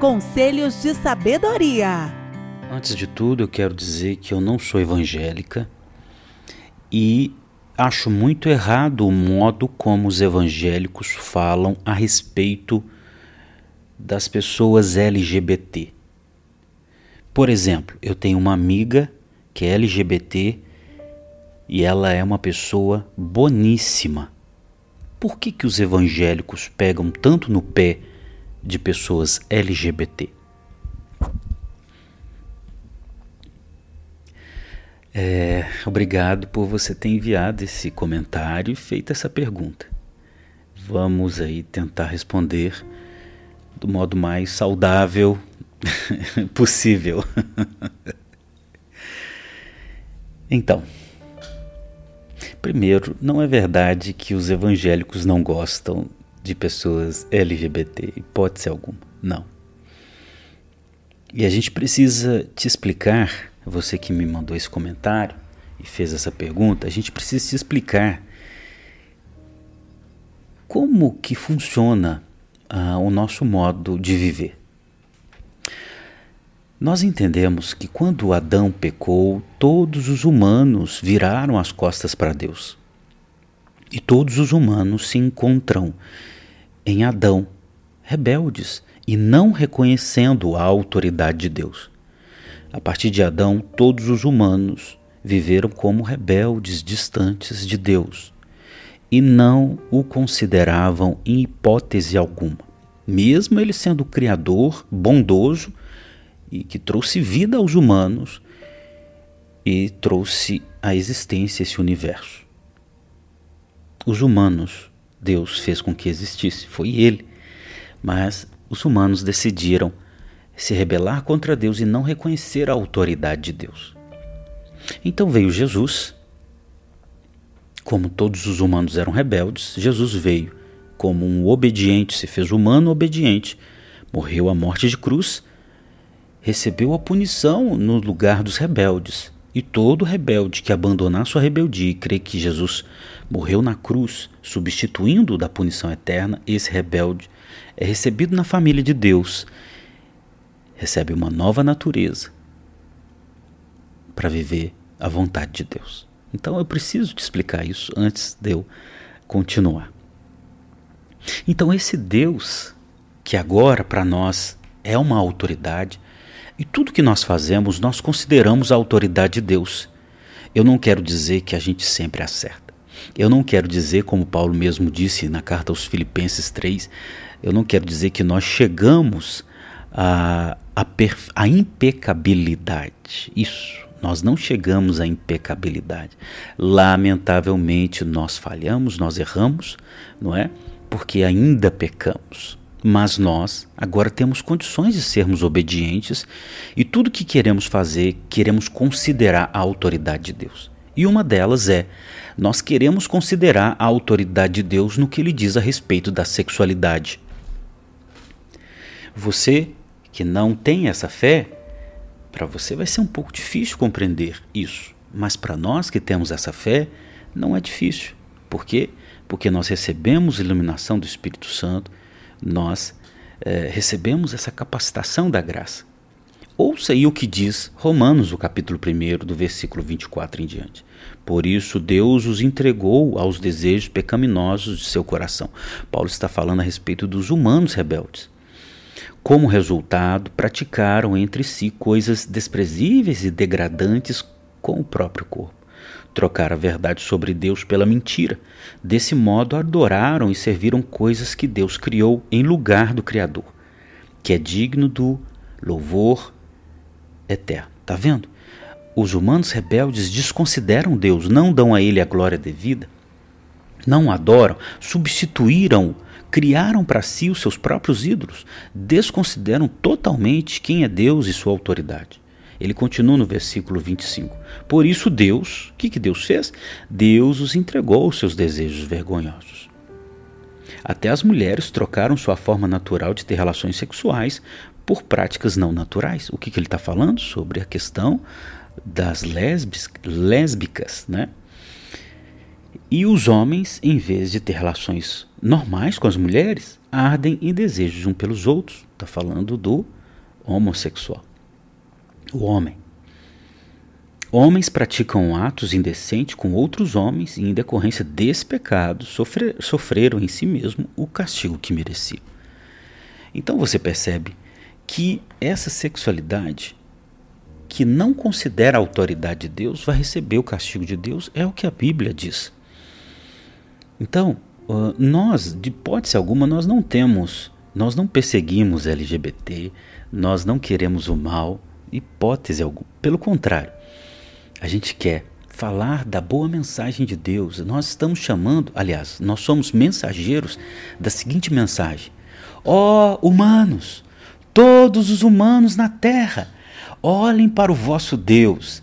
Conselhos de sabedoria. Antes de tudo, eu quero dizer que eu não sou evangélica e acho muito errado o modo como os evangélicos falam a respeito das pessoas LGBT. Por exemplo, eu tenho uma amiga que é LGBT e ela é uma pessoa boníssima. Por que, que os evangélicos pegam tanto no pé de pessoas LGBT? É, obrigado por você ter enviado esse comentário e feito essa pergunta. Vamos aí tentar responder do modo mais saudável possível. então, primeiro, não é verdade que os evangélicos não gostam de pessoas LGBT, hipótese alguma. Não. E a gente precisa te explicar você que me mandou esse comentário e fez essa pergunta, a gente precisa se explicar como que funciona uh, o nosso modo de viver. Nós entendemos que quando Adão pecou, todos os humanos viraram as costas para Deus. E todos os humanos se encontram em Adão, rebeldes e não reconhecendo a autoridade de Deus. A partir de Adão, todos os humanos viveram como rebeldes distantes de Deus e não o consideravam em hipótese alguma. Mesmo ele sendo Criador bondoso e que trouxe vida aos humanos e trouxe à existência esse universo. Os humanos, Deus fez com que existisse, foi Ele, mas os humanos decidiram se rebelar contra Deus e não reconhecer a autoridade de Deus. Então veio Jesus, como todos os humanos eram rebeldes, Jesus veio como um obediente, se fez humano obediente, morreu a morte de cruz, recebeu a punição no lugar dos rebeldes. E todo rebelde que abandonar sua rebeldia e crer que Jesus morreu na cruz, substituindo da punição eterna, esse rebelde é recebido na família de Deus recebe uma nova natureza para viver a vontade de Deus. Então eu preciso te explicar isso antes de eu continuar. Então, esse Deus, que agora para nós é uma autoridade, e tudo que nós fazemos, nós consideramos a autoridade de Deus. Eu não quero dizer que a gente sempre acerta. Eu não quero dizer, como Paulo mesmo disse na carta aos Filipenses 3, eu não quero dizer que nós chegamos a, a, a impecabilidade. Isso. Nós não chegamos à impecabilidade. Lamentavelmente, nós falhamos, nós erramos, não é? Porque ainda pecamos. Mas nós agora temos condições de sermos obedientes e tudo que queremos fazer, queremos considerar a autoridade de Deus. E uma delas é: nós queremos considerar a autoridade de Deus no que ele diz a respeito da sexualidade. Você que não tem essa fé, para você vai ser um pouco difícil compreender isso. Mas para nós que temos essa fé, não é difícil. Por quê? Porque nós recebemos iluminação do Espírito Santo, nós é, recebemos essa capacitação da graça. Ouça aí o que diz Romanos, o capítulo 1, do versículo 24 em diante. Por isso Deus os entregou aos desejos pecaminosos de seu coração. Paulo está falando a respeito dos humanos rebeldes. Como resultado, praticaram entre si coisas desprezíveis e degradantes com o próprio corpo. Trocaram a verdade sobre Deus pela mentira. Desse modo, adoraram e serviram coisas que Deus criou em lugar do Criador, que é digno do louvor eterno. Tá vendo? Os humanos rebeldes desconsideram Deus, não dão a Ele a glória devida, não adoram, substituíram criaram para si os seus próprios ídolos, desconsideram totalmente quem é Deus e sua autoridade. Ele continua no versículo 25. Por isso, Deus, o que, que Deus fez? Deus os entregou aos seus desejos vergonhosos. Até as mulheres trocaram sua forma natural de ter relações sexuais por práticas não naturais. O que, que ele está falando? Sobre a questão das lésbicas, né? E os homens, em vez de ter relações normais com as mulheres, ardem em desejos um pelos outros. Está falando do homossexual, o homem. Homens praticam atos indecentes com outros homens e, em decorrência desse pecado, sofrer, sofreram em si mesmo o castigo que mereciam. Então você percebe que essa sexualidade que não considera a autoridade de Deus vai receber o castigo de Deus, é o que a Bíblia diz. Então, nós, de hipótese alguma, nós não temos, nós não perseguimos LGBT, nós não queremos o mal, hipótese alguma. Pelo contrário, a gente quer falar da boa mensagem de Deus. Nós estamos chamando, aliás, nós somos mensageiros da seguinte mensagem: Ó oh, humanos, todos os humanos na terra, olhem para o vosso Deus.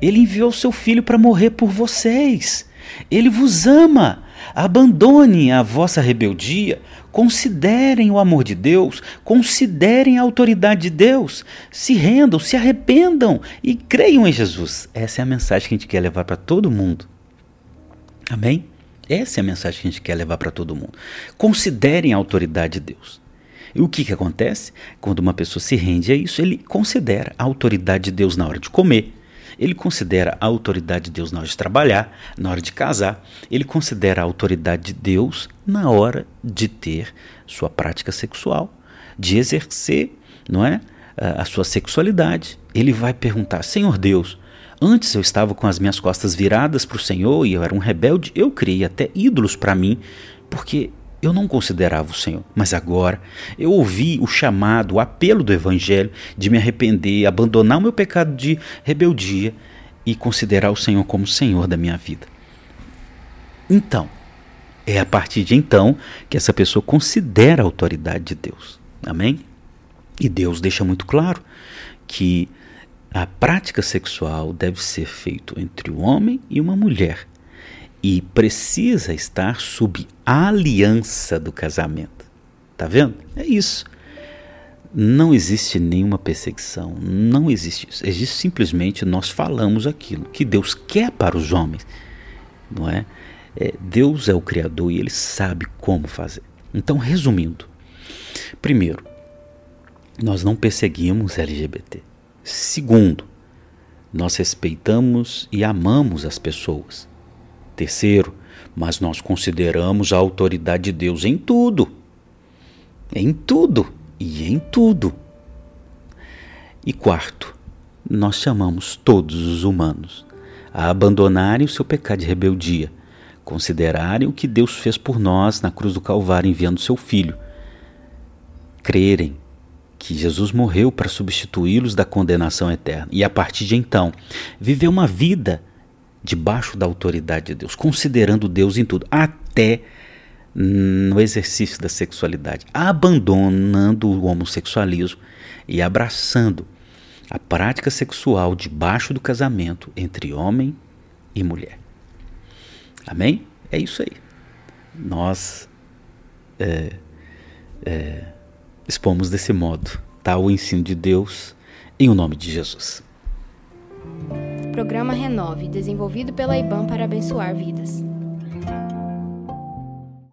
Ele enviou seu filho para morrer por vocês. Ele vos ama. Abandone a vossa rebeldia, considerem o amor de Deus, considerem a autoridade de Deus, se rendam, se arrependam e creiam em Jesus. Essa é a mensagem que a gente quer levar para todo mundo. Amém? Essa é a mensagem que a gente quer levar para todo mundo. Considerem a autoridade de Deus. E o que, que acontece? Quando uma pessoa se rende a isso, ele considera a autoridade de Deus na hora de comer, ele considera a autoridade de Deus na hora de trabalhar, na hora de casar. Ele considera a autoridade de Deus na hora de ter sua prática sexual, de exercer, não é, a sua sexualidade. Ele vai perguntar: Senhor Deus, antes eu estava com as minhas costas viradas para o Senhor e eu era um rebelde. Eu criei até ídolos para mim, porque eu não considerava o Senhor, mas agora eu ouvi o chamado, o apelo do Evangelho de me arrepender, abandonar o meu pecado de rebeldia e considerar o Senhor como Senhor da minha vida. Então, é a partir de então que essa pessoa considera a autoridade de Deus. Amém? E Deus deixa muito claro que a prática sexual deve ser feita entre o homem e uma mulher e precisa estar sob a aliança do casamento. Tá vendo? É isso. Não existe nenhuma perseguição, não existe isso. Existe simplesmente nós falamos aquilo que Deus quer para os homens, não é? é Deus é o Criador e Ele sabe como fazer. Então, resumindo, primeiro, nós não perseguimos LGBT. Segundo, nós respeitamos e amamos as pessoas. Terceiro, mas nós consideramos a autoridade de Deus em tudo. Em tudo e em tudo. E quarto, nós chamamos todos os humanos a abandonarem o seu pecado de rebeldia, considerarem o que Deus fez por nós na cruz do Calvário enviando seu Filho, crerem que Jesus morreu para substituí-los da condenação eterna e a partir de então viver uma vida debaixo da autoridade de Deus, considerando Deus em tudo, até no exercício da sexualidade, abandonando o homossexualismo e abraçando a prática sexual debaixo do casamento entre homem e mulher. Amém? É isso aí. Nós é, é, expomos desse modo tá, o ensino de Deus em o nome de Jesus. Programa Renove, desenvolvido pela IBAN para abençoar vidas.